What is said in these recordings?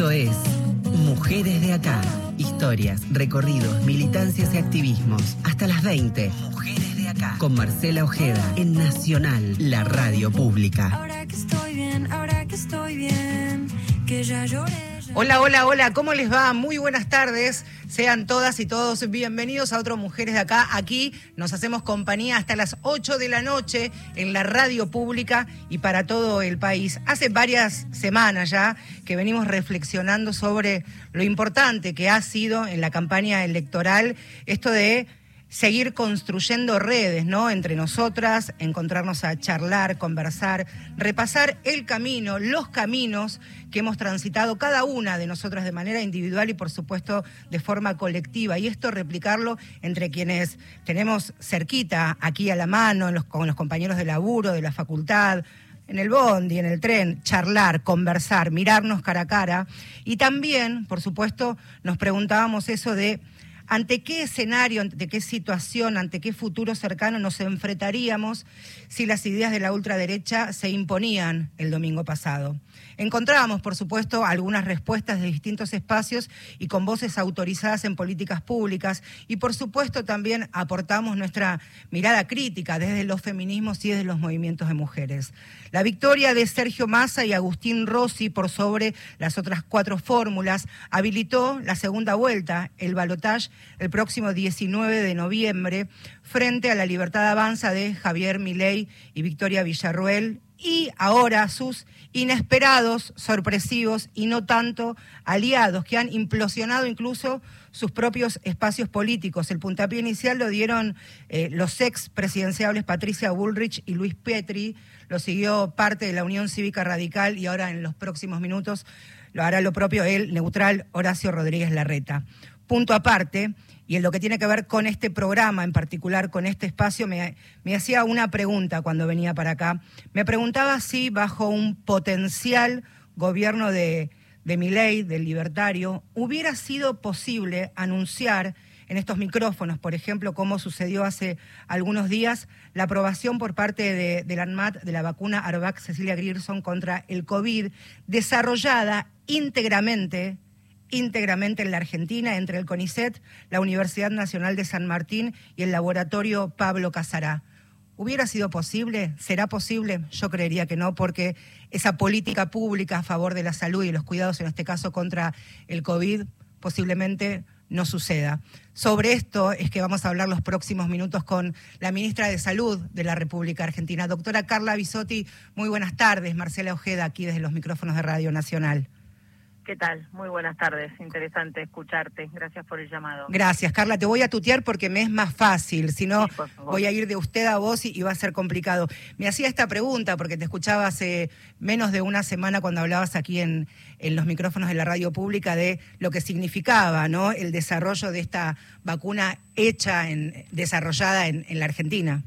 Esto es Mujeres de Acá. Historias, recorridos, militancias y activismos. Hasta las 20. Mujeres de Acá. Con Marcela Ojeda en Nacional, la radio pública. Ahora que estoy bien, ahora que estoy bien, que ya lloré. ya- Hola, hola, hola, ¿cómo les va? Muy buenas tardes. Sean todas y todos bienvenidos a otro Mujeres de Acá. Aquí nos hacemos compañía hasta las 8 de la noche en la radio pública y para todo el país. Hace varias semanas ya que venimos reflexionando sobre lo importante que ha sido en la campaña electoral esto de seguir construyendo redes, ¿no? Entre nosotras, encontrarnos a charlar, conversar, repasar el camino, los caminos que hemos transitado cada una de nosotras de manera individual y por supuesto de forma colectiva. Y esto replicarlo entre quienes tenemos cerquita, aquí a la mano, los- con los compañeros de laburo, de la facultad, en el bondi, en el tren, charlar, conversar, mirarnos cara a cara. Y también, por supuesto, nos preguntábamos eso de ante qué escenario, ante qué situación, ante qué futuro cercano nos enfrentaríamos si las ideas de la ultraderecha se imponían el domingo pasado. Encontrábamos, por supuesto, algunas respuestas de distintos espacios y con voces autorizadas en políticas públicas y, por supuesto, también aportamos nuestra mirada crítica desde los feminismos y desde los movimientos de mujeres. La victoria de Sergio Massa y Agustín Rossi por sobre las otras cuatro fórmulas habilitó la segunda vuelta, el balotaje, el próximo 19 de noviembre, frente a la libertad avanza de Javier Milei y Victoria Villarruel y ahora sus inesperados, sorpresivos y no tanto aliados que han implosionado incluso sus propios espacios políticos. El puntapié inicial lo dieron eh, los ex presidenciables Patricia Bullrich y Luis Petri, lo siguió parte de la Unión Cívica Radical y ahora en los próximos minutos lo hará lo propio el neutral Horacio Rodríguez Larreta. Punto aparte, y en lo que tiene que ver con este programa en particular, con este espacio, me, me hacía una pregunta cuando venía para acá. Me preguntaba si bajo un potencial gobierno de, de Milei, del libertario, hubiera sido posible anunciar en estos micrófonos, por ejemplo, como sucedió hace algunos días, la aprobación por parte de, de la ANMAT de la vacuna Arvac Cecilia Grierson contra el COVID, desarrollada íntegramente íntegramente en la Argentina entre el CONICET, la Universidad Nacional de San Martín y el laboratorio Pablo Casará. ¿Hubiera sido posible? ¿Será posible? Yo creería que no, porque esa política pública a favor de la salud y los cuidados, en este caso contra el COVID, posiblemente no suceda. Sobre esto es que vamos a hablar los próximos minutos con la ministra de Salud de la República Argentina, doctora Carla Bisotti. Muy buenas tardes, Marcela Ojeda, aquí desde los micrófonos de Radio Nacional. ¿Qué tal? Muy buenas tardes. Interesante escucharte. Gracias por el llamado. Gracias, Carla. Te voy a tutear porque me es más fácil. Si no, Sí, voy a ir de usted a vos y, y va a ser complicado. Me hacía esta pregunta porque te escuchaba hace menos de una semana cuando hablabas aquí en, en los micrófonos de la radio pública de lo que significaba ¿no? el desarrollo de esta vacuna hecha, en, desarrollada en, en la Argentina.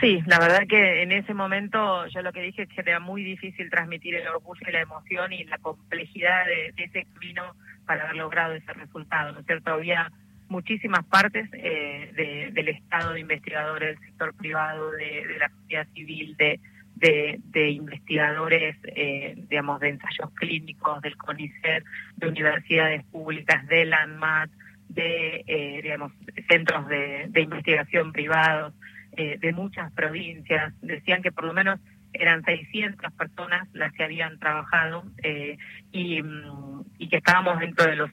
Sí, la verdad que en ese momento yo lo que dije es que era muy difícil transmitir el orgullo y la emoción y la complejidad de, ese camino para haber logrado ese resultado, ¿no es cierto? Había muchísimas partes eh, de- del Estado, de investigadores del sector privado, de, la sociedad civil, de, investigadores, eh, digamos, de ensayos clínicos, del CONICET, de universidades públicas, del ANMAT, de, eh, digamos, centros de investigación privados, eh, de muchas provincias. Decían que por lo menos eran 600 personas las que habían trabajado eh, y, mm, y que estábamos dentro de los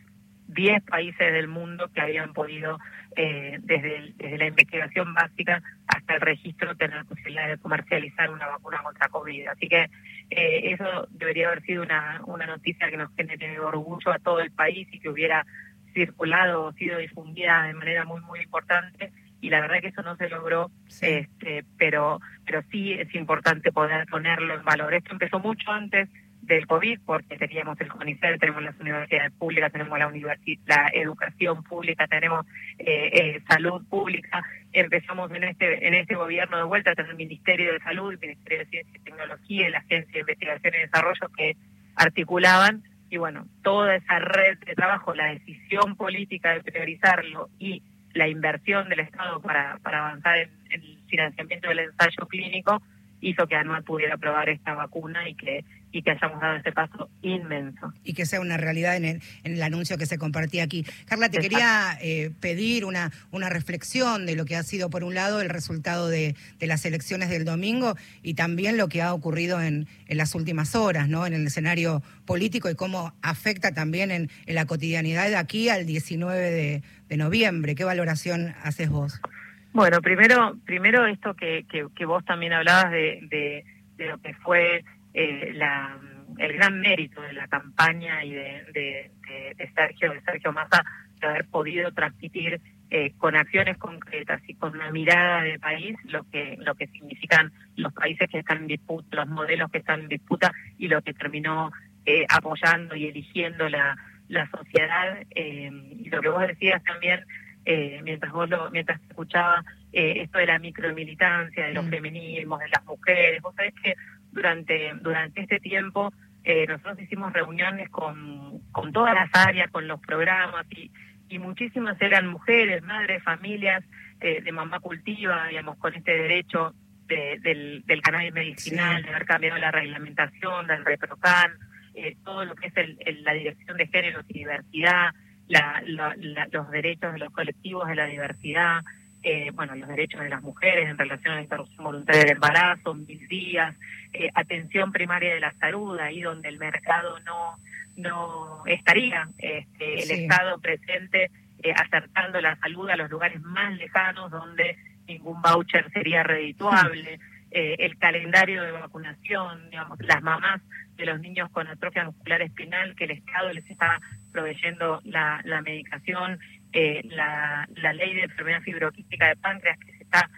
10 países del mundo que habían podido, eh, desde, desde la investigación básica hasta el registro, tener posibilidad de comercializar una vacuna contra COVID. Así que eh, eso debería haber sido una, una noticia que nos genere orgullo a todo el país y que hubiera circulado o sido difundida de manera muy, muy importante. Y la verdad que eso no se logró, Sí. este, pero, pero sí es importante poder ponerlo en valor. Esto empezó mucho antes del COVID, porque teníamos el CONICET, tenemos las universidades públicas, tenemos la, universi- la educación pública, tenemos eh, eh, salud pública. Empezamos en este en este gobierno de vuelta a tener el Ministerio de Salud, el Ministerio de Ciencia y Tecnología la Agencia de Investigación y Desarrollo que articulaban. Y bueno, toda esa red de trabajo, la decisión política de priorizarlo y la inversión del Estado para, para avanzar en, en el financiamiento del ensayo clínico hizo que Anual pudiera probar esta vacuna y que y que hayamos dado ese paso inmenso. Y que sea una realidad en el, en el anuncio que se compartía aquí. Carla, te quería eh, pedir una, una reflexión de lo que ha sido, por un lado, el resultado de, de, las elecciones del domingo y también lo que ha ocurrido en, en las últimas horas, ¿no? En el escenario político y cómo afecta también en, en la cotidianidad de aquí al 19 de, de noviembre. ¿Qué valoración haces vos? Bueno, primero, primero esto que, que, vos también hablabas de, de, lo que fue eh, la, el gran mérito de la campaña y de, de, de Sergio, de Sergio Massa, de haber podido transmitir eh, con acciones concretas y con una mirada de país lo que lo que significan los países que están en disputa, los modelos que están en disputa y lo que terminó eh, apoyando y eligiendo la, la sociedad. Eh, y lo que vos decías también eh, mientras vos lo, mientras escuchaba eh, esto de la micromilitancia, de los mm. feminismos, de las mujeres. Vos sabés que durante, durante este tiempo eh, nosotros hicimos reuniones con, con todas las áreas, con los programas y, y muchísimas eran mujeres, madres, familias eh, de mamá cultiva, digamos, con este derecho de, del, del cannabis medicinal, sí. de haber cambiado la reglamentación del ReproCan, eh, todo lo que es el, el, la dirección de géneros y diversidad, la, la, la, los derechos de los colectivos de la diversidad, eh, bueno, los derechos de las mujeres en relación a la interrupción voluntaria del embarazo, mil días, eh, atención primaria de la salud, ahí donde el mercado no no estaría, este, el. Estado presente eh, acercando la salud a los lugares más lejanos donde ningún voucher sería redituable, eh, el calendario de vacunación, digamos, las mamás de los niños con atrofia muscular espinal que el Estado les está proveyendo la, medicación, eh, la, ley de enfermedad fibroquística de páncreas que se está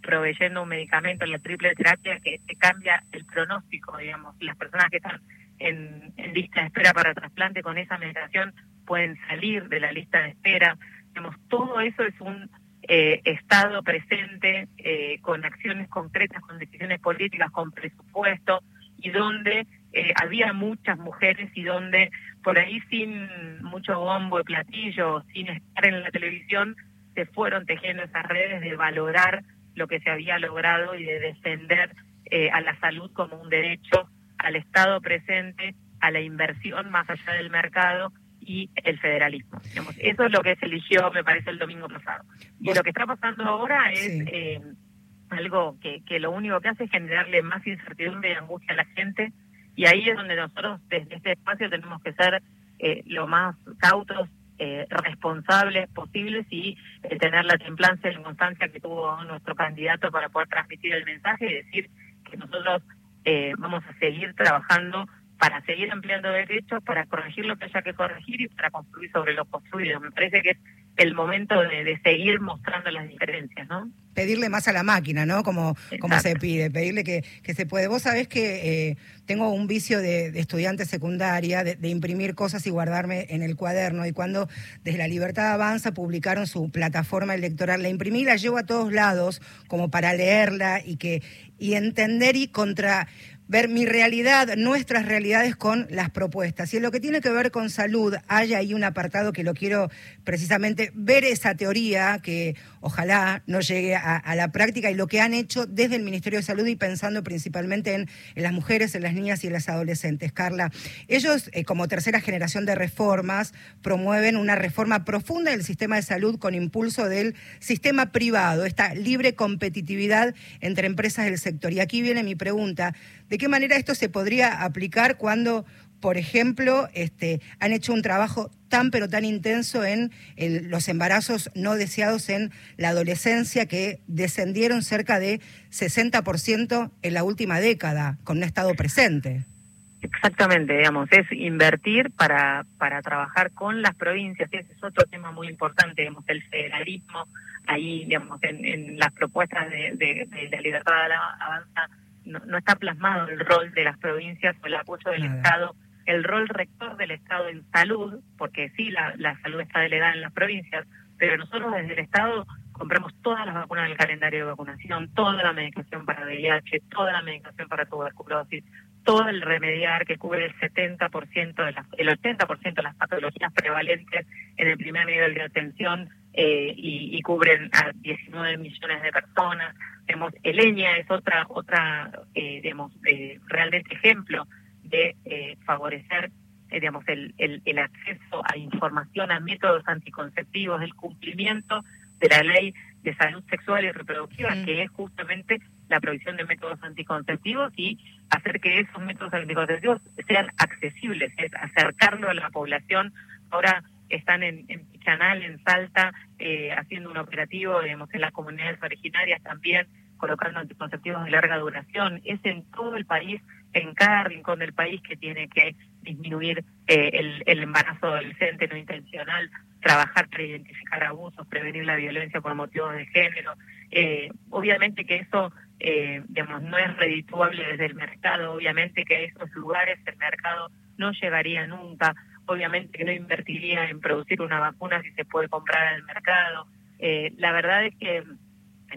proveyendo un medicamento, la triple terapia, que te cambia el pronóstico, digamos, las personas que están en, en lista de espera para trasplante con esa medicación pueden salir de la lista de espera. Digamos, todo eso es un eh, Estado presente eh, con acciones concretas, con decisiones políticas, con presupuesto y donde eh, había muchas mujeres y donde por ahí sin mucho bombo y platillo, sin estar en la televisión, se fueron tejiendo esas redes de valorar lo que se había logrado y de defender eh, a la salud como un derecho, al Estado presente, a la inversión más allá del mercado y el federalismo. Digamos, eso es lo que se eligió, me parece, el domingo pasado. Y lo que está pasando ahora es sí. eh, algo que, que lo único que hace es generarle más incertidumbre y angustia a la gente, y ahí es donde nosotros desde este espacio tenemos que ser eh, lo más cautos, eh, responsables posibles y eh, tener la templanza y la constancia que tuvo nuestro candidato para poder transmitir el mensaje y decir que nosotros eh, vamos a seguir trabajando para seguir ampliando derechos, para corregir lo que haya que corregir y para construir sobre lo construido. Me parece que es el momento de, de seguir mostrando las diferencias, ¿no? pedirle más a la máquina, ¿no? Como, como se pide, pedirle que, que se puede. Vos sabés que eh, tengo un vicio de, de estudiante secundaria, de, de, imprimir cosas y guardarme en el cuaderno. Y cuando desde La Libertad Avanza publicaron su plataforma electoral, la imprimí y la llevo a todos lados como para leerla y, que, y entender y contra ver mi realidad, nuestras realidades con las propuestas. Y en lo que tiene que ver con salud, hay ahí un apartado que lo quiero precisamente ver esa teoría que ojalá no llegue a, la práctica y lo que han hecho desde el Ministerio de Salud y pensando principalmente en, en las mujeres, en las niñas y en las adolescentes. Carla, ellos eh, como tercera generación de reformas promueven una reforma profunda del sistema de salud con impulso del sistema privado, esta libre competitividad entre empresas del sector. Y aquí viene mi pregunta, ¿de qué manera esto se podría aplicar cuando por ejemplo, este, han hecho un trabajo tan pero tan intenso en el, los embarazos no deseados en la adolescencia que descendieron cerca de 60% en la última década con un estado presente. Exactamente, digamos, es invertir para, para trabajar con las provincias, ese es otro tema muy importante, digamos, el federalismo, ahí, digamos, en, las propuestas de, de, la libertad avanza no, no, está plasmado el rol de las provincias o el apoyo del Nada. Estado el rol rector del Estado en salud, porque sí, la, la salud está delegada en las provincias, pero nosotros desde el Estado compramos todas las vacunas del calendario de vacunación, toda la medicación para VIH, toda la medicación para tuberculosis, todo el remediar que cubre el 70% de las, el 80% de las patologías prevalentes en el primer nivel de atención, eh, y, y, cubren a 19 millones de personas. Vemos, Eleña es otra, otra eh, digamos, eh, realmente ejemplo de eh, favorecer eh, digamos, el, el, el, acceso a información, a métodos anticonceptivos, el cumplimiento de la ley de salud sexual y reproductiva, mm. que es justamente la provisión de métodos anticonceptivos y hacer que esos métodos anticonceptivos sean accesibles, es acercarlo a la población. Ahora están en, en Pichanal, en Salta, eh, haciendo un operativo, digamos, en las comunidades originarias también, colocando anticonceptivos de larga duración. Es en todo el país, en cada rincón del país que tiene que disminuir eh, el, el embarazo adolescente no intencional, trabajar para identificar abusos, prevenir la violencia por motivos de género. Eh, obviamente que eso, eh, digamos, no es redituable desde el mercado, obviamente que a esos lugares el mercado no llegaría nunca, obviamente que no invertiría en producir una vacuna si se puede comprar en el mercado. Eh, la verdad es que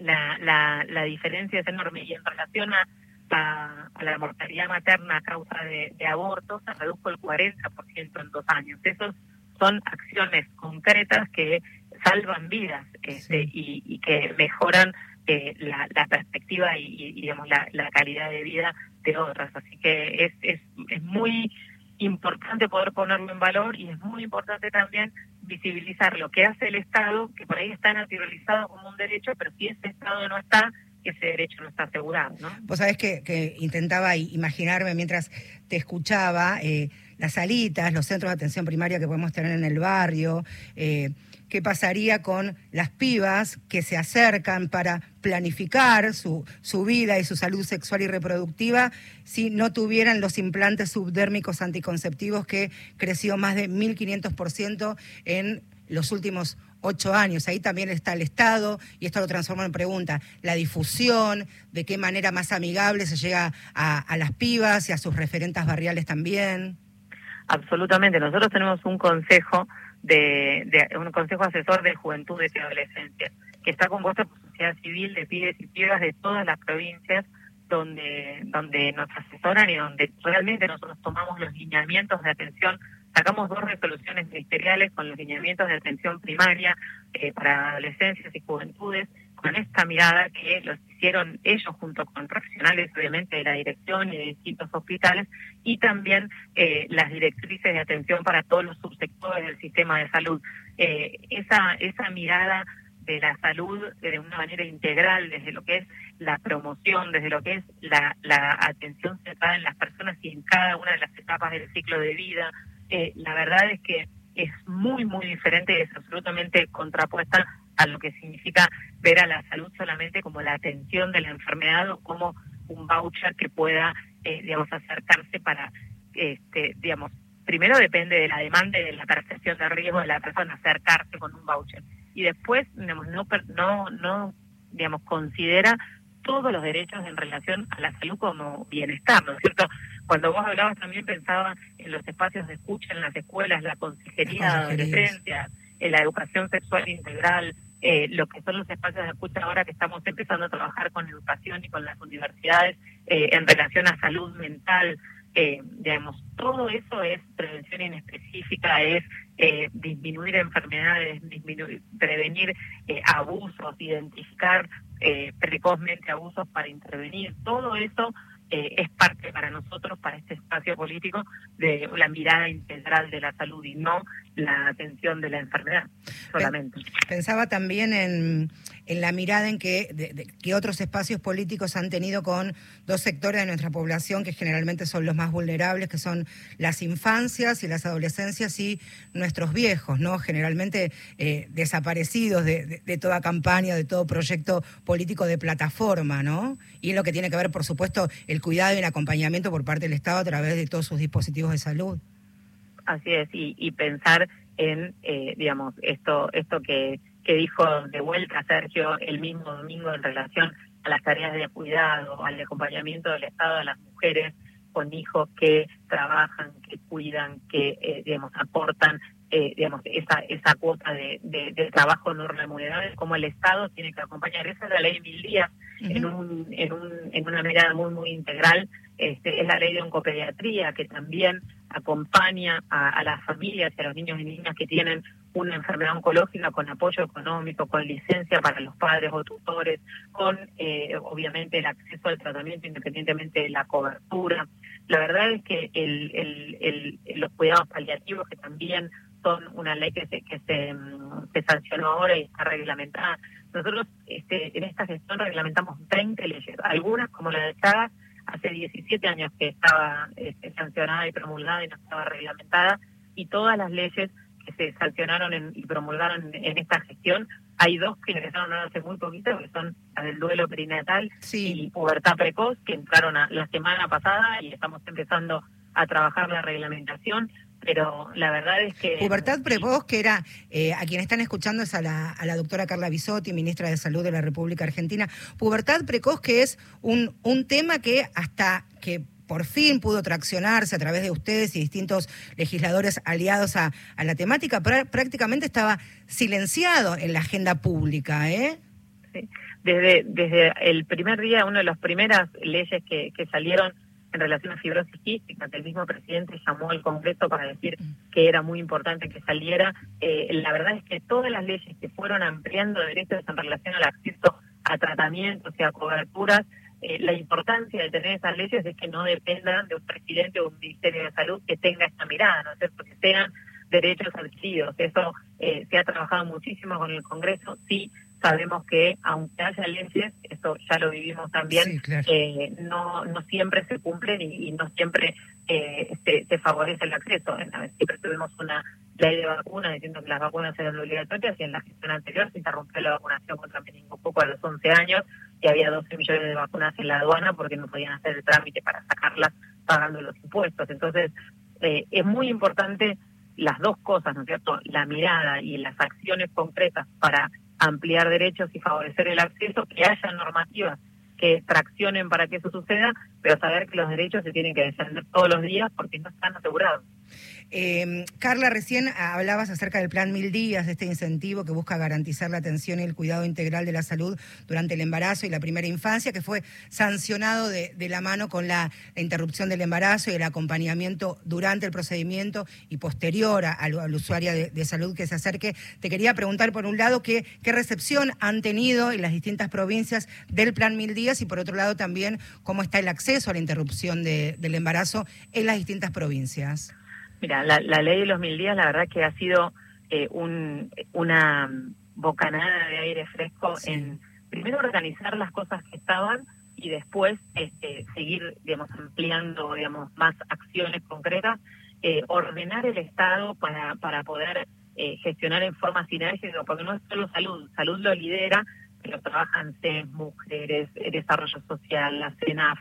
la, la, la diferencia es enorme y en relación a, a, a la mortalidad materna a causa de, de abortos se redujo el 40% en dos años. Esos son acciones concretas que salvan vidas este, sí. y, y, que mejoran eh, la, la, perspectiva y, y digamos la, la, calidad de vida de otras. Así que es, es, es muy importante poder ponerlo en valor y es muy importante también visibilizar lo que hace el Estado, que por ahí está naturalizado como un derecho, pero si ese Estado no está, ese derecho no está asegurado. ¿no? Vos sabés que, intentaba imaginarme mientras te escuchaba eh, las salitas, los centros de atención primaria que podemos tener en el barrio, eh, qué pasaría con las pibas que se acercan para planificar su, su, vida y su salud sexual y reproductiva si no tuvieran los implantes subdérmicos anticonceptivos que creció más de 1.500% en los últimos ocho años. Ahí también está el Estado, y esto lo transforma en pregunta, la difusión, de qué manera más amigable se llega a, a las pibas y a sus referentes barriales también. Absolutamente. Nosotros tenemos un consejo de, de, un consejo asesor de juventud y adolescencia que está compuesto por sociedad civil de pibes y pibas de todas las provincias donde donde nos asesoran y donde realmente nosotros tomamos los lineamientos de atención sacamos dos resoluciones ministeriales con los lineamientos de atención primaria eh, para adolescencias y juventudes con esta mirada que los hicieron ellos junto con profesionales obviamente de la dirección y de distintos hospitales y también eh, las directrices de atención para todos los subsectores del sistema de salud. Eh, esa, esa mirada de la salud de una manera integral, desde lo que es la promoción, desde lo que es la, atención centrada en las personas y en cada una de las etapas del ciclo de vida, eh, la verdad es que es muy, muy diferente y es absolutamente contrapuesta a lo que significa ver a la salud solamente como la atención de la enfermedad o como un voucher que pueda, eh, digamos, acercarse para, este, digamos, primero depende de la demanda y de la percepción de riesgo de la persona acercarse con un voucher y después, digamos, no, no, no, digamos, considera todos los derechos en relación a la salud como bienestar, ¿no es cierto? Cuando vos hablabas también pensaba en los espacios de escucha en las escuelas, la consejería de adolescencia, en la educación sexual integral, eh, lo que son los espacios de escucha ahora que estamos empezando a trabajar con educación y con las universidades eh, en relación a salud mental, eh, digamos, todo eso es prevención inespecífica, es eh, disminuir enfermedades, disminuir, prevenir abusos, identificar precozmente abusos para intervenir, todo eso eh, es parte para nosotros, para este espacio político, de la mirada integral de la salud y no la atención de la enfermedad solamente. Pensaba también en, en la mirada en que, que otros espacios políticos han tenido con dos sectores de nuestra población que generalmente son los más vulnerables, que son las infancias y las adolescencias y nuestros viejos, ¿no? Generalmente eh, desaparecidos de, de, de, toda campaña, de todo proyecto político de plataforma, ¿no? Y lo que tiene que ver, por supuesto, el cuidado y el acompañamiento por parte del Estado a través de todos sus dispositivos de salud. Así es, y, y pensar en, eh, digamos, esto, esto que, que dijo de vuelta Sergio el mismo domingo en relación a las tareas de cuidado, al acompañamiento del Estado a las mujeres con hijos que trabajan, que cuidan, que, eh, digamos, aportan eh, digamos, esa, esa cuota de, de, de, trabajo no remunerado, como el Estado tiene que acompañar. Esa es la ley Mil Días, uh -huh. en, un, en, un, en una mirada muy, muy integral. Este, es la ley de oncopediatría, que también acompaña a, a las familias y a los niños y niñas que tienen una enfermedad oncológica con apoyo económico, con licencia para los padres o tutores, con eh, obviamente el acceso al tratamiento independientemente de la cobertura. La verdad es que el, los cuidados paliativos, que también son una ley que se, que se, mm, se sancionó ahora y está reglamentada, nosotros este, en esta gestión reglamentamos 20 leyes, algunas como la de Chagas, hace 17 años que estaba este, sancionada y promulgada y no estaba reglamentada, y todas las leyes que se sancionaron y promulgaron en, esta gestión, hay dos que ingresaron hace muy poquito, que son las del duelo perinatal y pubertad precoz, que entraron la semana pasada y estamos empezando a trabajar la reglamentación pero la verdad es que... Pubertad precoz, que era, eh, a quien están escuchando es a la, a la doctora Carla Bisotti, ministra de Salud de la República Argentina. Pubertad precoz, que es un, un tema que hasta que por fin pudo traccionarse a través de ustedes y distintos legisladores aliados a, la temática, prácticamente estaba silenciado en la agenda pública, ¿eh? Sí. Desde, desde el primer día, una de las primeras leyes que, que salieron en relación a fibrosis quística, que el mismo presidente llamó al Congreso para decir que era muy importante que saliera. Eh, la verdad es que todas las leyes que fueron ampliando derechos en relación al acceso a tratamientos y a coberturas eh, la importancia de tener esas leyes es que no dependan de un presidente o un ministerio de salud que tenga esta mirada, ¿no es cierto? Que sean derechos adquiridos. Eso eh, se ha trabajado muchísimo con el Congreso. Sí, sabemos que aunque haya leyes, eso ya lo vivimos también, eh, no, no siempre se cumplen y, no siempre se, se, favorece el acceso. Siempre tuvimos una ley de vacunas diciendo que las vacunas eran obligatorias y en la gestión anterior se interrumpió la vacunación contra meningococo a los 11 años que había 12 millones de vacunas en la aduana porque no podían hacer el trámite para sacarlas pagando los impuestos. Entonces, eh, es muy importante las dos cosas, ¿no es cierto? La mirada y las acciones concretas para ampliar derechos y favorecer el acceso, que haya normativas que traccionen para que eso suceda, pero saber que los derechos se tienen que defender todos los días porque no están asegurados. Eh, Carla, recién hablabas acerca del plan Mil Días, de este incentivo que busca garantizar la atención y el cuidado integral de la salud durante el embarazo y la primera infancia, que fue sancionado de, la mano con la, interrupción del embarazo y el acompañamiento durante el procedimiento y posterior al, usuario de, salud que se acerque. Te quería preguntar, por un lado, qué recepción han tenido en las distintas provincias del plan Mil Días y, por otro lado, también cómo está el acceso a la interrupción del embarazo en las distintas provincias. Mira, la, ley de los mil días, la verdad que ha sido eh, un, una bocanada de aire fresco en, primero, organizar las cosas que estaban y después este, seguir, digamos, ampliando, digamos, más acciones concretas, eh, ordenar el Estado para, para poder eh, gestionar en forma sinérgica, porque no es solo salud, salud lo lidera, pero trabajan CES, mujeres, desarrollo social, la CENAF.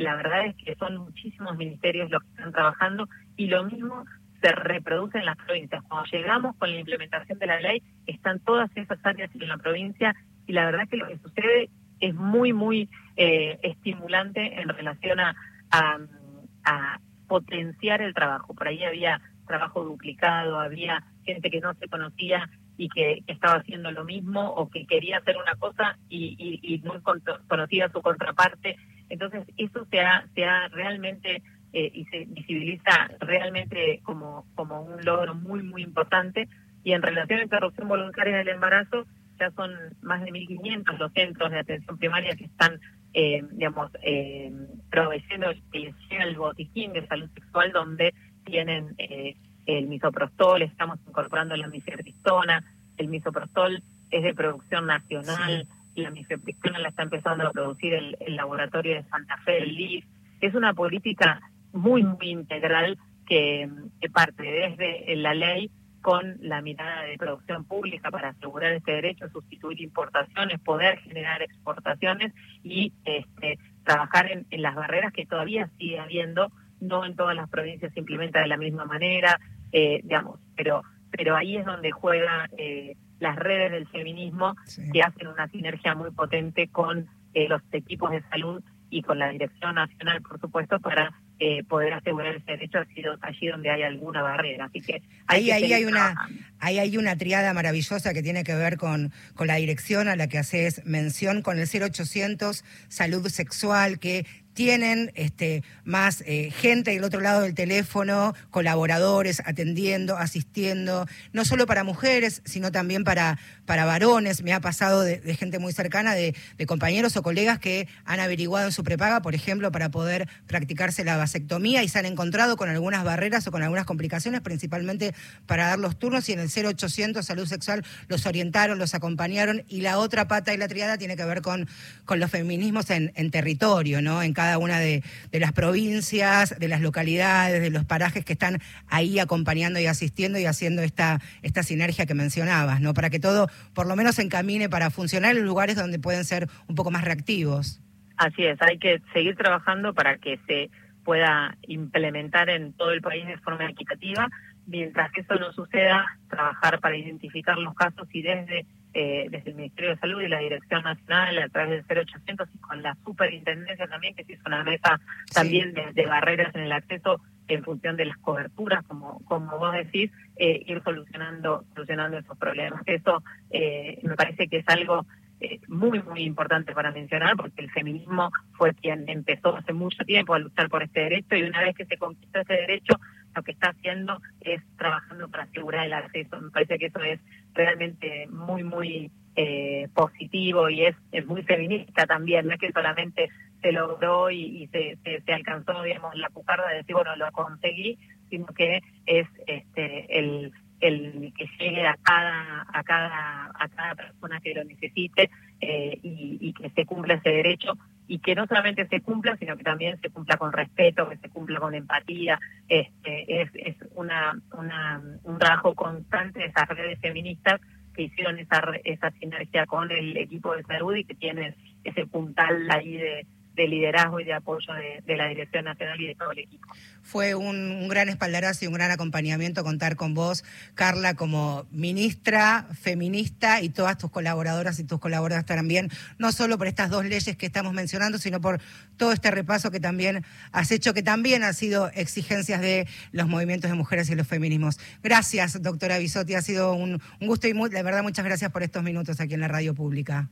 la verdad es que son muchísimos ministerios los que están trabajando y lo mismo se reproduce en las provincias. Cuando llegamos con la implementación de la ley, están todas esas áreas en la provincia y la verdad que lo que sucede es muy, muy eh, estimulante en relación a, a, potenciar el trabajo. Por ahí había trabajo duplicado, había gente que no se conocía y que, estaba haciendo lo mismo o que quería hacer una cosa y, y, y no conocía su contraparte. Entonces, eso se ha, se ha realmente eh, y se visibiliza realmente como, como un logro muy, muy importante. Y en relación a interrupción voluntaria del embarazo, ya son más de 1.500 los centros de atención primaria que están, eh, digamos, eh, proveyendo el botiquín de salud sexual donde tienen eh, el misoprostol, estamos incorporando la mifepristona, el misoprostol es de producción nacional, la mifepristona la está empezando a producir el, el laboratorio de Santa Fe, el LIF. Es una política muy, muy integral que, parte desde la ley con la mirada de producción pública para asegurar este derecho, sustituir importaciones, poder generar exportaciones y este, trabajar en, las barreras que todavía sigue habiendo, no en todas las provincias se implementa de la misma manera, eh, digamos, pero, pero ahí es donde juega eh, las redes del feminismo que hacen una sinergia muy potente con eh, los equipos de salud y con la Dirección Nacional, por supuesto, para eh, poder asegurar ese derecho ha sido allí donde hay alguna barrera. Así que ahí, ahí hay una ahí hay una triada maravillosa que tiene que ver con, con la dirección a la que haces mención, con el 0800 salud sexual, que tienen este, más eh, gente del otro lado del teléfono, colaboradores atendiendo, asistiendo, no solo para mujeres, sino también para, para varones. Me ha pasado de, gente muy cercana, de, compañeros o colegas que han averiguado en su prepaga, por ejemplo, para poder practicarse la vasectomía y se han encontrado con algunas barreras o con algunas complicaciones, principalmente para dar los turnos y en el 0800 Salud Sexual los orientaron, los acompañaron y la otra pata y la triada tiene que ver con, con los feminismos en, territorio, ¿no? En cada una de, de las provincias, de las localidades, de los parajes que están ahí acompañando y asistiendo y haciendo esta, esta sinergia que mencionabas, ¿no? Para que todo por lo menos encamine para funcionar en lugares donde pueden ser un poco más reactivos. Así es, hay que seguir trabajando para que se pueda implementar en todo el país de forma equitativa. Mientras que eso no suceda, trabajar para identificar los casos y desde, eh, desde el Ministerio de Salud y la Dirección Nacional a través del 0800 y con la superintendencia también, que se hizo una mesa también de barreras en el acceso en función de las coberturas, como, como vos decís, eh, ir solucionando, solucionando esos problemas. Eso eh, me parece que es algo eh, muy, muy importante para mencionar, porque el feminismo fue quien empezó hace mucho tiempo a luchar por este derecho y una vez que se conquistó ese derecho, lo que está haciendo es trabajando para asegurar el acceso. Me parece que eso es realmente muy, muy eh, positivo y es, es muy feminista también, no es que solamente se logró y, se, se, alcanzó, digamos, la pucarda de decir, bueno, lo conseguí, sino que es este el, el que llegue a cada a cada a cada persona que lo necesite eh, y, y, que se cumpla ese derecho y que no solamente se cumpla sino que también se cumpla con respeto que se cumpla con empatía. Este es, es una, una un trabajo constante de esas redes feministas que hicieron esa esa sinergia con el equipo de salud y que tienen ese puntal ahí de de liderazgo y de apoyo de, la Dirección Nacional y de todo el equipo. Fue un, gran espaldarazo y un gran acompañamiento contar con vos, Carla, como ministra feminista y todas tus colaboradoras y tus colaboradores también, no solo por estas dos leyes que estamos mencionando, sino por todo este repaso que también has hecho, que también ha sido exigencias de los movimientos de mujeres y los feminismos. Gracias, doctora Bisotti, ha sido un, gusto y muy, de verdad muchas gracias por estos minutos aquí en la radio pública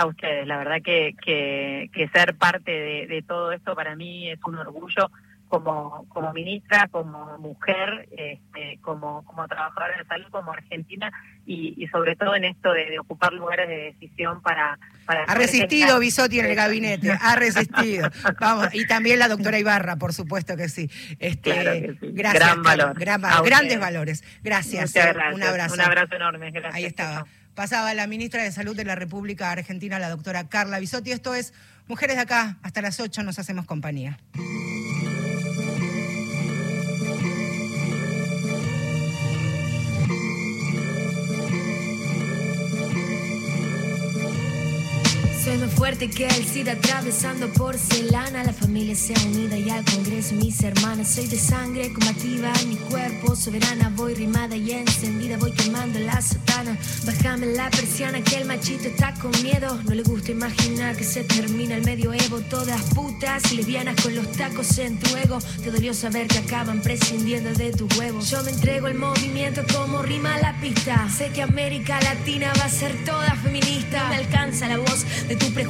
a ustedes. La verdad que, que, ser parte de, todo esto para mí es un orgullo como, como ministra, como mujer, este, como, como trabajadora de salud, como argentina y, sobre todo en esto de, ocupar lugares de decisión para... para ha resistido Bisotti en el gabinete, ha resistido. Vamos, y también la doctora Ibarra, por supuesto que sí. Este, Gracias. Gran valor. grandes valores. Gracias. Un abrazo. Un abrazo enorme. Gracias. Ahí estaba. Pasaba la ministra de Salud de la República Argentina, la doctora Carla Bisotti. Esto es Mujeres de Acá. Hasta las 8 nos hacemos compañía. Fuerte que el SIDA atravesando porcelana. La familia sea unida y al Congreso mis hermanas. Soy de sangre combativa mi cuerpo soberana. Voy rimada y encendida, voy quemando la sotana. Bájame la persiana que el machito está con miedo. No le gusta imaginar que se termina el medioevo. Todas putas y lesbianas con los tacos en tu ego. Te dolió saber que acaban prescindiendo de tu huevo. Yo me entrego el movimiento como rima la pista. Sé que América Latina va a ser toda feminista. me alcanza la voz de tu prejuicio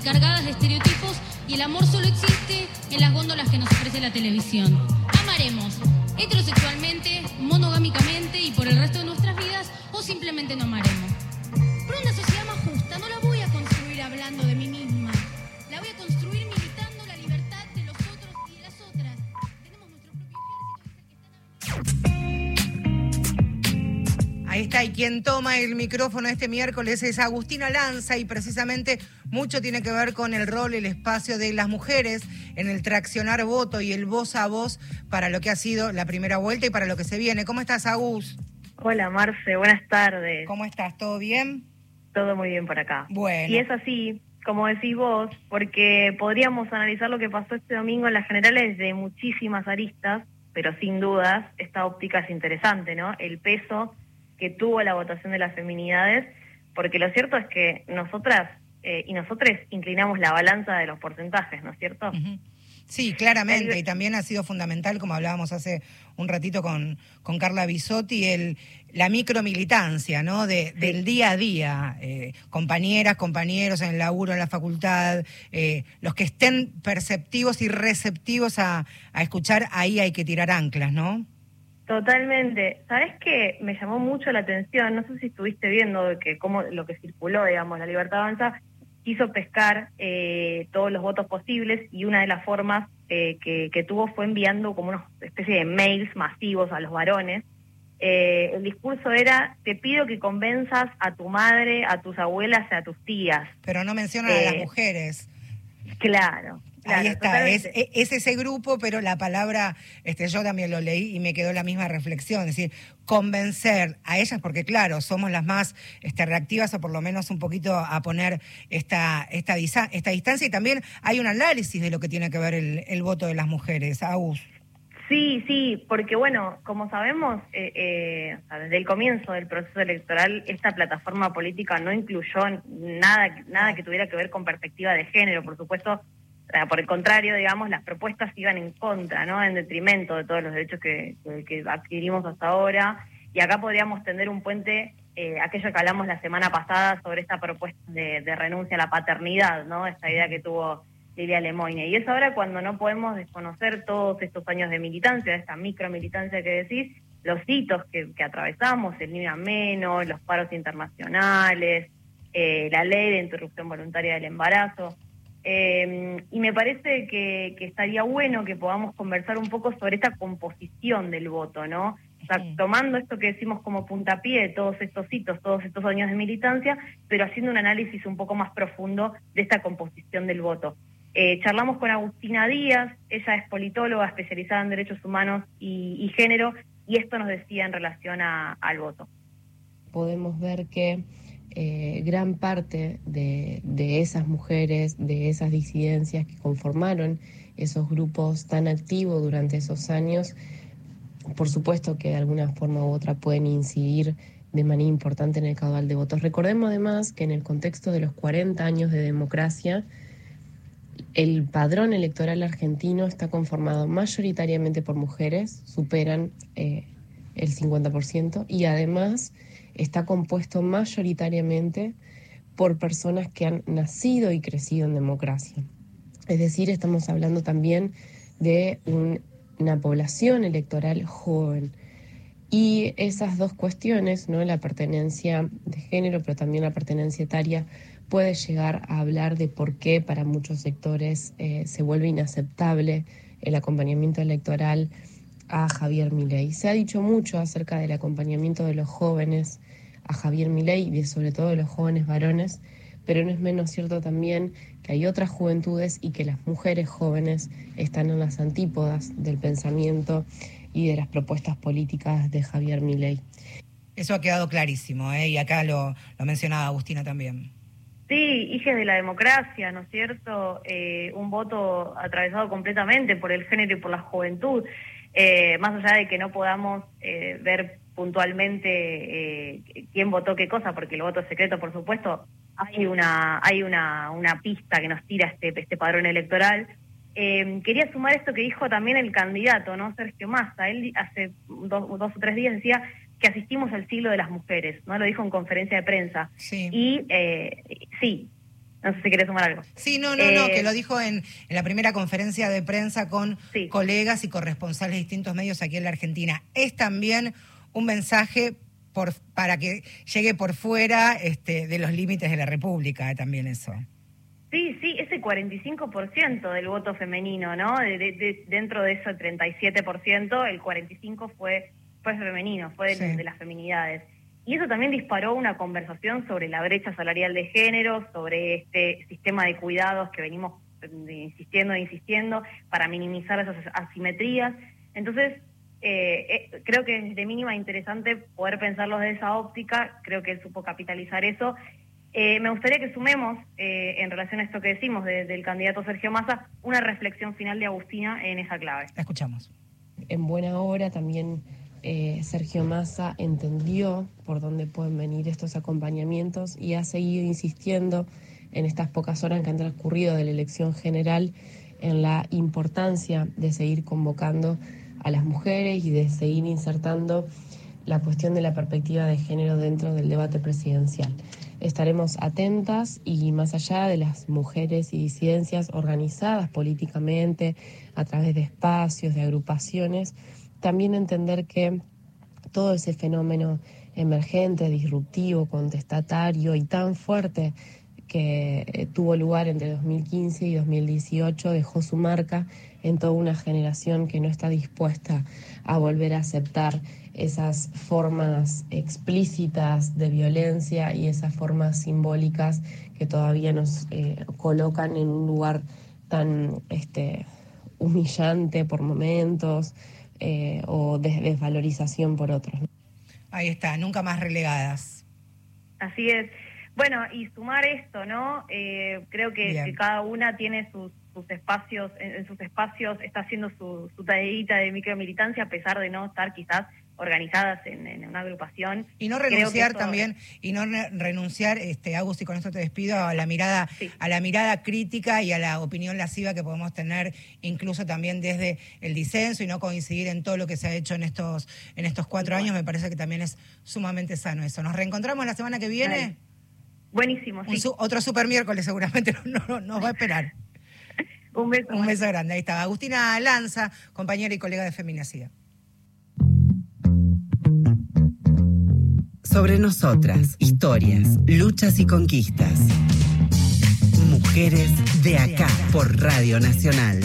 cargadas de estereotipos y el amor solo existe en las góndolas que nos ofrece la televisión. Amaremos heterosexualmente, monogámicamente y por el resto de nuestras vidas o simplemente no amaremos. Por una sociedad más justa no la voy a construir hablando de mí Ahí está, y quien toma el micrófono este miércoles es Agustina Lanza y precisamente mucho tiene que ver con el rol, el espacio de las mujeres en el traccionar voto y el voz a voz para lo que ha sido la primera vuelta y para lo que se viene. ¿Cómo estás, Agus? Hola, Marce, buenas tardes. ¿Cómo estás? ¿Todo bien? Todo muy bien por acá. Bueno. Y es así, como decís vos, porque podríamos analizar lo que pasó este domingo en las generales de muchísimas aristas, pero sin dudas esta óptica es interesante, ¿no? El peso que tuvo la votación de las feminidades, porque lo cierto es que nosotras eh, y nosotros inclinamos la balanza de los porcentajes, ¿no es cierto? Sí, claramente, y también ha sido fundamental, como hablábamos hace un ratito con, con Carla Bisotti, el, la micromilitancia, ¿no? De, del día a día, eh, compañeras, compañeros en el laburo, en la facultad, eh, los que estén perceptivos y receptivos a, a escuchar, ahí hay que tirar anclas, ¿no? Totalmente. ¿Sabes qué? Me llamó mucho la atención, no sé si estuviste viendo que cómo lo que circuló, digamos, la Libertad Avanza quiso pescar eh, todos los votos posibles y una de las formas eh, que, que tuvo fue enviando como una especie de mails masivos a los varones. Eh, el discurso era, te pido que convenzas a tu madre, a tus abuelas, a tus tías. Pero no mencionan a las Eh, mujeres. Claro. Claro, Ahí está, es, es ese grupo, pero la palabra, este, yo también lo leí y me quedó la misma reflexión, es decir, convencer a ellas, porque claro, somos las más este, reactivas o por lo menos un poquito a poner esta, esta, esta distancia y también hay un análisis de lo que tiene que ver el, el voto de las mujeres. Agus. Sí, sí, porque bueno, como sabemos, eh, eh, desde el comienzo del proceso electoral, esta plataforma política no incluyó nada, nada que tuviera que ver con perspectiva de género, por supuesto. Por el contrario, digamos, las propuestas iban en contra, ¿no? En detrimento de todos los derechos que, adquirimos hasta ahora. Y acá podríamos tender un puente, eh, aquello que hablamos la semana pasada sobre esta propuesta de, de renuncia a la paternidad, ¿no? Esta idea que tuvo Lilia Lemoyne. Y es ahora cuando no podemos desconocer todos estos años de militancia, esta micromilitancia que decís, los hitos que, que atravesamos, el Ni Menos, los paros internacionales, eh, la ley de interrupción voluntaria del embarazo. Eh, y me parece que, que estaría bueno que podamos conversar un poco sobre esta composición del voto, ¿no? O sea, tomando esto que decimos como puntapié de todos estos hitos, todos estos años de militancia, pero haciendo un análisis un poco más profundo de esta composición del voto. Eh, charlamos con Agustina Díaz, ella es politóloga especializada en derechos humanos y, y género, y esto nos decía en relación a- al voto. podemos ver que eh, gran parte de, de esas mujeres, de esas disidencias que conformaron esos grupos tan activos durante esos años, por supuesto que de alguna forma u otra pueden incidir de manera importante en el caudal de votos. Recordemos además que en el contexto de los 40 años de democracia, el padrón electoral argentino está conformado mayoritariamente por mujeres, superan eh, el 50%, y además está compuesto mayoritariamente por personas que han nacido y crecido en democracia. Es decir, estamos hablando también de un- una población electoral joven. Y esas dos cuestiones, ¿no? la pertenencia de género, pero también la pertenencia etaria, puede llegar a hablar de por qué para muchos sectores eh, se vuelve inaceptable el acompañamiento electoral a Javier Milei. Se ha dicho mucho acerca del acompañamiento de los jóvenes a Javier Milei y de, sobre todo de los jóvenes varones, pero no es menos cierto también que hay otras juventudes y que las mujeres jóvenes están en las antípodas del pensamiento y de las propuestas políticas de Javier Milei. Eso ha quedado clarísimo, ¿eh? y acá lo, lo mencionaba Agustina también. Sí, hijes de la democracia, ¿no es cierto? Eh, un voto atravesado completamente por el género y por la juventud. Eh, más allá de que no podamos eh, ver puntualmente quién votó qué cosa, porque el voto es secreto, por supuesto, hay una hay una, una pista que nos tira este, este padrón electoral. quería sumar esto que dijo también el candidato, ¿no? Sergio Massa. Él hace dos, dos o tres días decía que asistimos al siglo de las mujeres, ¿no? Lo dijo en conferencia de prensa. Sí. Y eh, sí, no sé si querés sumar algo. Sí, no, no, no, que eh, lo dijo en, la primera conferencia de prensa con colegas y corresponsales de distintos medios aquí en la Argentina. Es también un mensaje por, para que llegue por fuera este, de los límites de la República, eh, también eso. Sí, sí, ese 45% del voto femenino, ¿no? De, dentro de ese 37%, el 45% fue fue femenino, fue de, las feminidades. Y eso también disparó una conversación sobre la brecha salarial de género, sobre este sistema de cuidados que venimos eh, insistiendo e insistiendo para minimizar esas asimetrías. Entonces, eh, eh, creo que es de mínima interesante poder pensarlo desde esa óptica, creo que él supo capitalizar eso. me gustaría que sumemos, en relación a esto que decimos del candidato Sergio Massa, una reflexión final de Agustina en esa clave. La escuchamos. En buena hora también eh, Sergio Massa entendió por dónde pueden venir estos acompañamientos y ha seguido insistiendo en estas pocas horas que han transcurrido de la elección general en la importancia de seguir convocando a las mujeres y de seguir insertando la cuestión de la perspectiva de género dentro del debate presidencial. Estaremos atentas y más allá de las mujeres y disidencias organizadas políticamente a través de espacios, de agrupaciones, también entender que todo ese fenómeno emergente, disruptivo, contestatario y tan fuerte que eh, tuvo lugar entre 2015 y 2018 dejó su marca en toda una generación que no está dispuesta a volver a aceptar esas formas explícitas de violencia y esas formas simbólicas que todavía nos eh, colocan en un lugar tan este, humillante por momentos, eh, o desvalorización por otros. Ahí está, nunca más relegadas. Así es. Bueno, y sumar esto, ¿no? Eh, creo que, cada una tiene sus, espacios, en, sus espacios está haciendo su, su tareita de micromilitancia a pesar de no estar quizás organizadas en, una agrupación. Y no renunciar también, y no renunciar, este, Agus, y con esto te despido, a la mirada, a la mirada crítica y a la opinión lasciva que podemos tener, incluso también desde el disenso y no coincidir en todo lo que se ha hecho en estos, en estos cuatro años, me parece que también es sumamente sano eso. ¿Nos reencontramos la semana que viene? Buenísimo, sí. otro super miércoles seguramente nos va a esperar. Un beso. Un beso grande, ahí está. Agustina Lanza, compañera y colega de Feminacidad. Sobre nosotras, historias, luchas y conquistas. Mujeres de acá por Radio Nacional.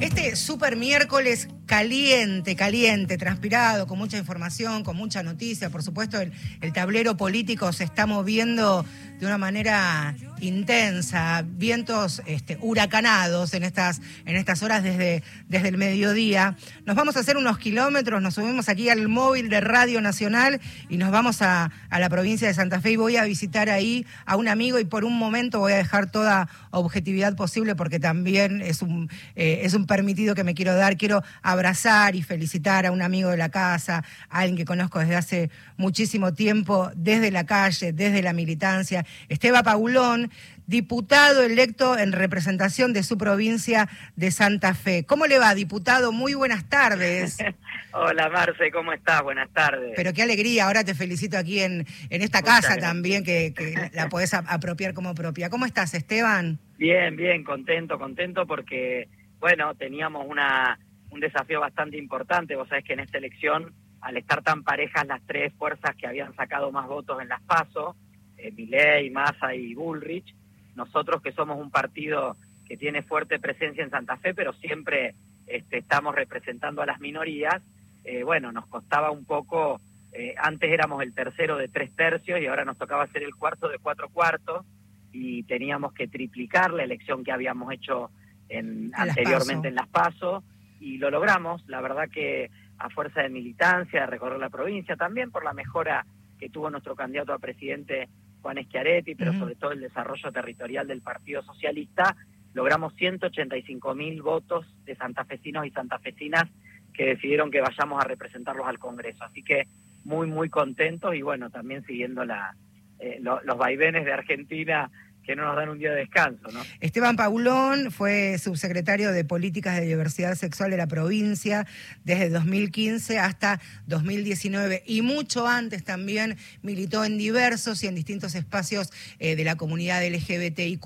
Este super miércoles caliente, caliente, transpirado, con mucha información, con mucha noticia. Por supuesto, el, tablero político se está moviendo de una manera intensa, vientos este, huracanados en estas, en estas horas desde, desde el mediodía. Nos vamos a hacer unos kilómetros, nos subimos aquí al móvil de Radio Nacional y nos vamos a, la provincia de Santa Fe y voy a visitar ahí a un amigo y por un momento voy a dejar toda objetividad posible porque también es un, eh, es un permitido que me quiero dar. Quiero abrazar y felicitar a un amigo de la casa, a alguien que conozco desde hace muchísimo tiempo, desde la calle, desde la militancia, Esteban Paulón, diputado electo en representación de su provincia de Santa Fe. ¿Cómo le va, diputado? Muy buenas tardes. Hola Marce, ¿cómo estás? Buenas tardes. Pero qué alegría, ahora te felicito aquí en, en esta casa también, que, que la podés apropiar como propia. ¿Cómo estás, Esteban? Bien, bien, contento, contento porque, bueno, teníamos una un desafío bastante importante. Vos sabés que en esta elección, al estar tan parejas las tres fuerzas que habían sacado más votos en las PASO, eh, Milei, Massa y Bullrich, nosotros que somos un partido que tiene fuerte presencia en Santa Fe, pero siempre este, estamos representando a las minorías, eh, bueno, nos costaba un poco, eh, antes éramos el tercero de tres tercios y ahora nos tocaba ser el cuarto de cuatro cuartos y teníamos que triplicar la elección que habíamos hecho en, anteriormente en las PASO y lo logramos, la verdad que a fuerza de militancia, de recorrer la provincia, también por la mejora que tuvo nuestro candidato a presidente Juan Schiaretti, pero sobre todo el desarrollo territorial del Partido Socialista, logramos 185 mil votos de santafesinos y santafesinas que decidieron que vayamos a representarlos al Congreso. Así que muy, muy contentos y bueno, también siguiendo la, eh, los vaivenes de Argentina que no nos dan un día de descanso. ¿no? Esteban Paulón fue subsecretario de Políticas de Diversidad Sexual de la provincia desde 2015 hasta 2019 y mucho antes también militó en diversos y en distintos espacios eh, de la comunidad LGBTIQ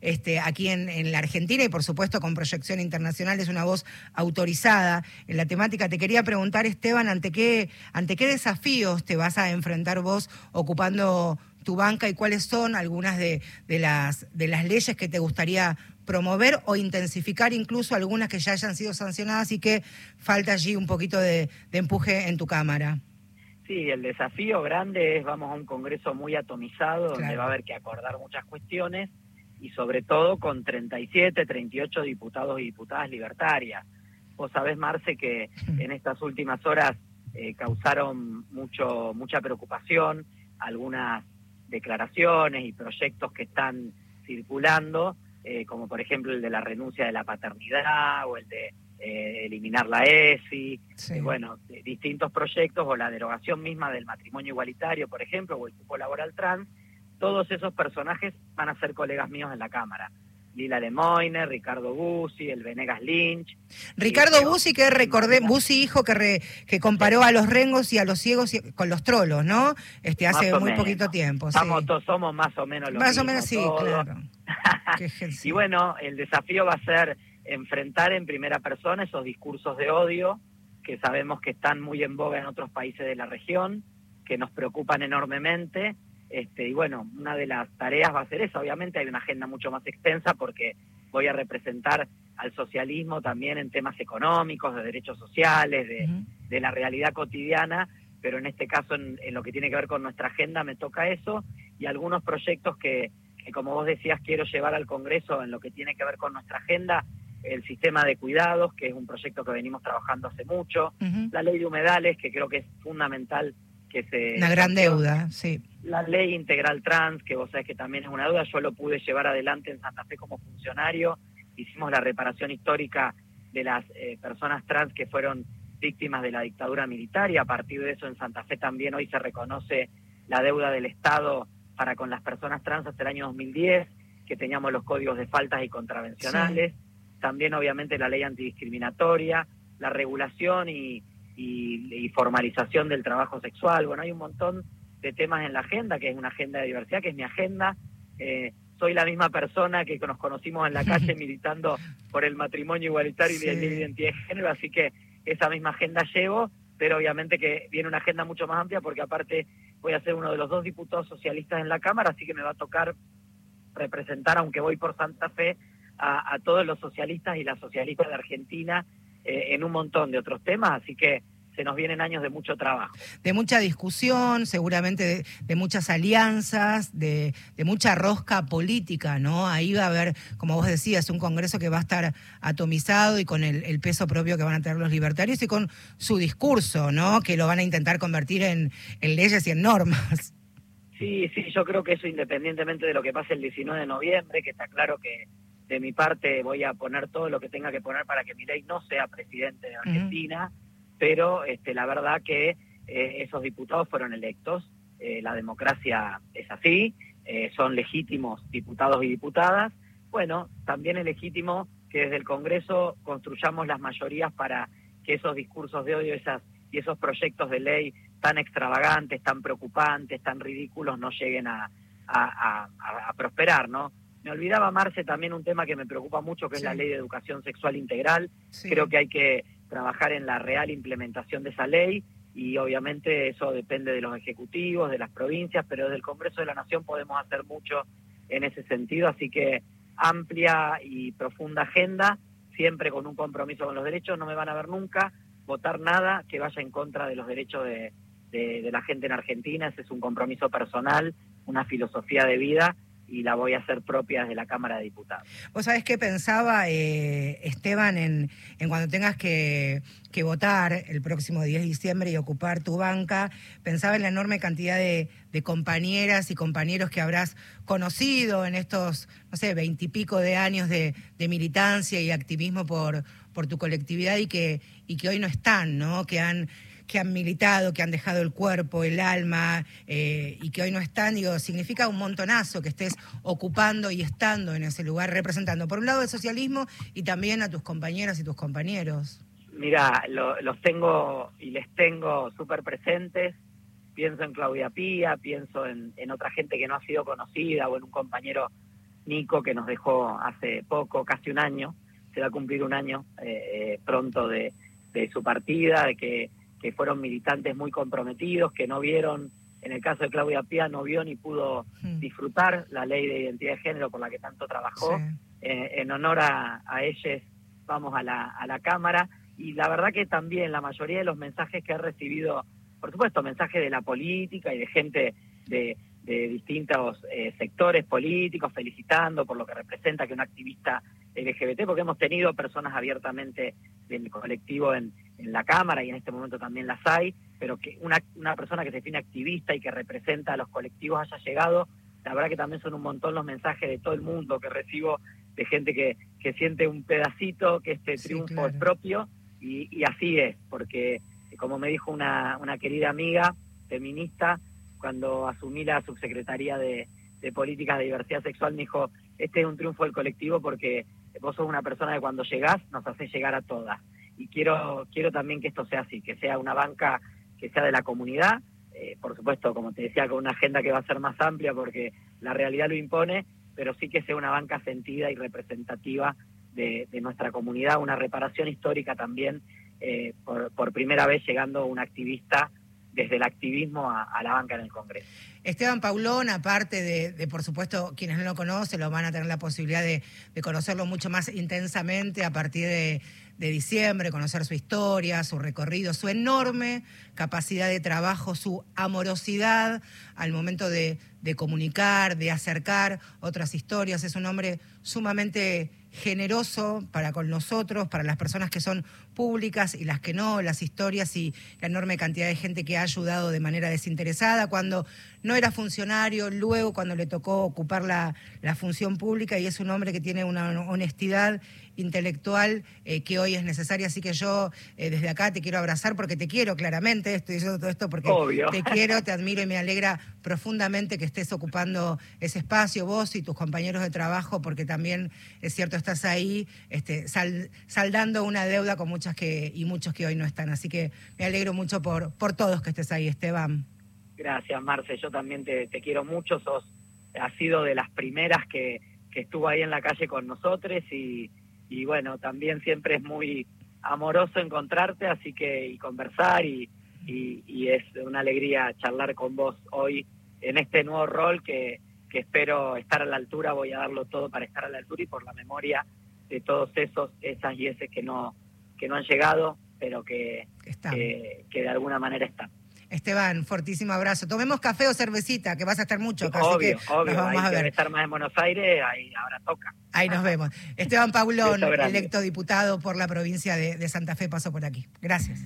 este, aquí en, en, la Argentina y por supuesto con proyección internacional es una voz autorizada en la temática. Te quería preguntar, Esteban, ¿ante qué, ante qué desafíos te vas a enfrentar vos ocupando tu banca y cuáles son algunas de, de, las, de las leyes que te gustaría promover o intensificar incluso algunas que ya hayan sido sancionadas y que falta allí un poquito de, empuje en tu Cámara. Sí, el desafío grande es vamos a un Congreso muy atomizado donde va a haber que acordar muchas cuestiones y sobre todo con 37, 38 diputados y diputadas libertarias. Vos sabés, Marce, que en estas últimas horas eh, causaron mucho mucha preocupación algunas declaraciones y proyectos que están circulando, eh, como por ejemplo el de la renuncia de la paternidad o el de eh, eliminar la ESI, eh, bueno, distintos proyectos o la derogación misma del matrimonio igualitario, por ejemplo, o el cupo laboral trans, todos esos personajes van a ser colegas míos en la Cámara. Lila Lemoyne, Ricardo Bussi, el Venegas Lynch. Ricardo Bussi, que recordé, Bussi hijo que, que comparó a los rengos y a los ciegos con los trolos, ¿no? Este Hace muy poquito tiempo. todos, somos más o menos los Más o menos sí, claro. y bueno, el desafío va a ser enfrentar en primera persona esos discursos de odio que sabemos que están muy en boga en otros países de la región, que nos preocupan enormemente este, y bueno, una de las tareas va a ser esa. Obviamente hay una agenda mucho más extensa porque voy a representar al socialismo también en temas económicos, de derechos sociales, de, la realidad cotidiana, pero en este caso en, lo que tiene que ver con nuestra agenda me toca eso y algunos proyectos que, como vos decías quiero llevar al Congreso en lo que tiene que ver con nuestra agenda, el sistema de cuidados, que es un proyecto que venimos trabajando hace mucho, la ley de humedales, que creo que es fundamental que se... Una gran deuda, sí. La ley integral trans, que vos sabés que también es una deuda, yo lo pude llevar adelante en Santa Fe como funcionario, hicimos la reparación histórica de las eh, personas trans que fueron víctimas de la dictadura militar y a partir de eso en Santa Fe también hoy se reconoce la deuda del Estado para con las personas trans hasta el año 2010, que teníamos los códigos de faltas y contravencionales, también obviamente la ley antidiscriminatoria, la regulación y, y, formalización del trabajo sexual. Bueno, hay un montón de temas en la agenda, que es una agenda de diversidad, que es mi agenda. Eh, soy la misma persona que nos conocimos en la calle militando por el matrimonio igualitario y la identidad de género, así que esa misma agenda llevo, pero obviamente que viene una agenda mucho más amplia porque aparte voy a ser uno de los dos diputados socialistas en la Cámara, así que me va a tocar representar, aunque voy por Santa Fe, a, todos los socialistas y las socialistas de Argentina eh, en un montón de otros temas, así que se nos vienen años de mucho trabajo. De mucha discusión, seguramente de, muchas alianzas, de, mucha rosca política, ¿no? Ahí va a haber, como vos decías, un Congreso que va a estar atomizado y con el, peso propio que van a tener los libertarios y con su discurso, ¿no? Que lo van a intentar convertir en, en leyes y en normas. Sí, sí, yo creo que eso independientemente de lo que pase el 19 de noviembre, que está claro que de mi parte voy a poner todo lo que tenga que poner para que mi ley no sea presidente de Argentina, pero este, la verdad que eh, esos diputados fueron electos, eh, la democracia es así, eh, son legítimos diputados y diputadas, bueno, también es legítimo que desde el Congreso construyamos las mayorías para que esos discursos de odio esas, y esos proyectos de ley tan extravagantes, tan preocupantes, tan ridículos no lleguen a, a prosperar, ¿no? Me olvidaba, Marce, también un tema que me preocupa mucho, que es la ley de educación sexual integral. Creo que hay que trabajar en la real implementación de esa ley y obviamente eso depende de los ejecutivos, de las provincias, pero desde el Congreso de la Nación podemos hacer mucho en ese sentido, así que amplia y profunda agenda, siempre con un compromiso con los derechos, no me van a ver nunca votar nada que vaya en contra de los derechos de, de la gente en Argentina, ese es un compromiso personal, una filosofía de vida y la voy a hacer propia desde la Cámara de Diputados. Vos sabés qué pensaba, eh, Esteban, en, en, cuando tengas que, que, votar el próximo 10 de diciembre y ocupar tu banca, pensaba en la enorme cantidad de, compañeras y compañeros que habrás conocido en estos, no sé, veintipico de años de, de, militancia y activismo por, por tu colectividad y que, y que hoy no están, ¿no? Que han que han militado, que han dejado el cuerpo, el alma eh, y que hoy no están, digo, significa un montonazo que estés ocupando y estando en ese lugar, representando por un lado el socialismo y también a tus compañeras y tus compañeros. Mira, lo, los tengo y les tengo súper presentes. Pienso en Claudia Pía, pienso en, otra gente que no ha sido conocida o en un compañero Nico que nos dejó hace poco, casi un año. Se va a cumplir un año eh, eh pronto de su partida, de que que fueron militantes muy comprometidos, que no vieron, en el caso de Claudia Pía, no vio ni pudo hmm. disfrutar la ley de identidad de género por la que tanto trabajó. Eh, en honor a, a, ellos vamos a la, a la Cámara y la verdad que también la mayoría de los mensajes que he recibido, por supuesto, mensajes de la política y de gente de, de distintos eh, sectores políticos felicitando por lo que representa que un activista LGBT, porque hemos tenido personas abiertamente del colectivo en, en la Cámara y en este momento también las hay, pero que una, una persona que se define activista y que representa a los colectivos haya llegado, la verdad que también son un montón los mensajes de todo el mundo que recibo de gente que, que siente un pedacito, que este triunfo es propio, y, y, así es, porque como me dijo una, una querida amiga feminista, cuando asumí la subsecretaría de, de Políticas de Diversidad Sexual, me dijo, este es un triunfo del colectivo porque vos sos una persona que cuando llegás nos hace llegar a todas y quiero, quiero también que esto sea así, que sea una banca que sea de la comunidad, eh, por supuesto, como te decía, con una agenda que va a ser más amplia porque la realidad lo impone, pero sí que sea una banca sentida y representativa de, nuestra comunidad, una reparación histórica también, eh, por, primera vez llegando un activista desde el activismo a, la banca en el Congreso. Esteban Paulón, aparte de, de, por supuesto, quienes no lo conocen, lo van a tener la posibilidad de conocerlo mucho más intensamente a partir de, de diciembre, conocer su historia, su recorrido, su enorme capacidad de trabajo, su amorosidad al momento de, de comunicar, de acercar otras historias. Es un hombre sumamente generoso para con nosotros, para las personas que son públicas y las que no, las historias y la enorme cantidad de gente que ha ayudado de manera desinteresada cuando no era funcionario, luego cuando le tocó ocupar la, la función pública y es un hombre que tiene una honestidad intelectual eh, que hoy es necesaria. Así que yo eh, desde acá te quiero abrazar porque te quiero claramente, estoy diciendo todo esto porque Obvio. te quiero, te admiro y me alegra profundamente que estés ocupando ese espacio, vos y tus compañeros de trabajo, porque también es cierto, estás ahí este, sal, saldando una deuda con muchas que y muchos que hoy no están. Así que me alegro mucho por, por todos que estés ahí, Esteban. Gracias, Marce. Yo también te, te quiero mucho. Sos, has sido de las primeras que, que estuvo ahí en la calle con nosotros y, y bueno, también siempre es muy amoroso encontrarte, así que y conversar y, y, es una alegría charlar con vos hoy en este nuevo rol que, que espero estar a la altura, voy a darlo todo para estar a la altura y por la memoria de todos esos, esas y ese que no, que no han llegado, pero que, que, que de alguna manera están. Esteban, fortísimo abrazo. Tomemos café o cervecita, que vas a estar mucho acá. Obvio, así que obvio. Nos vamos a ver. estar más en Buenos Aires, ahí ahora toca. Ahí nos vemos. Esteban Paulón, electo diputado por la provincia de, de Santa Fe, pasó por aquí. Gracias.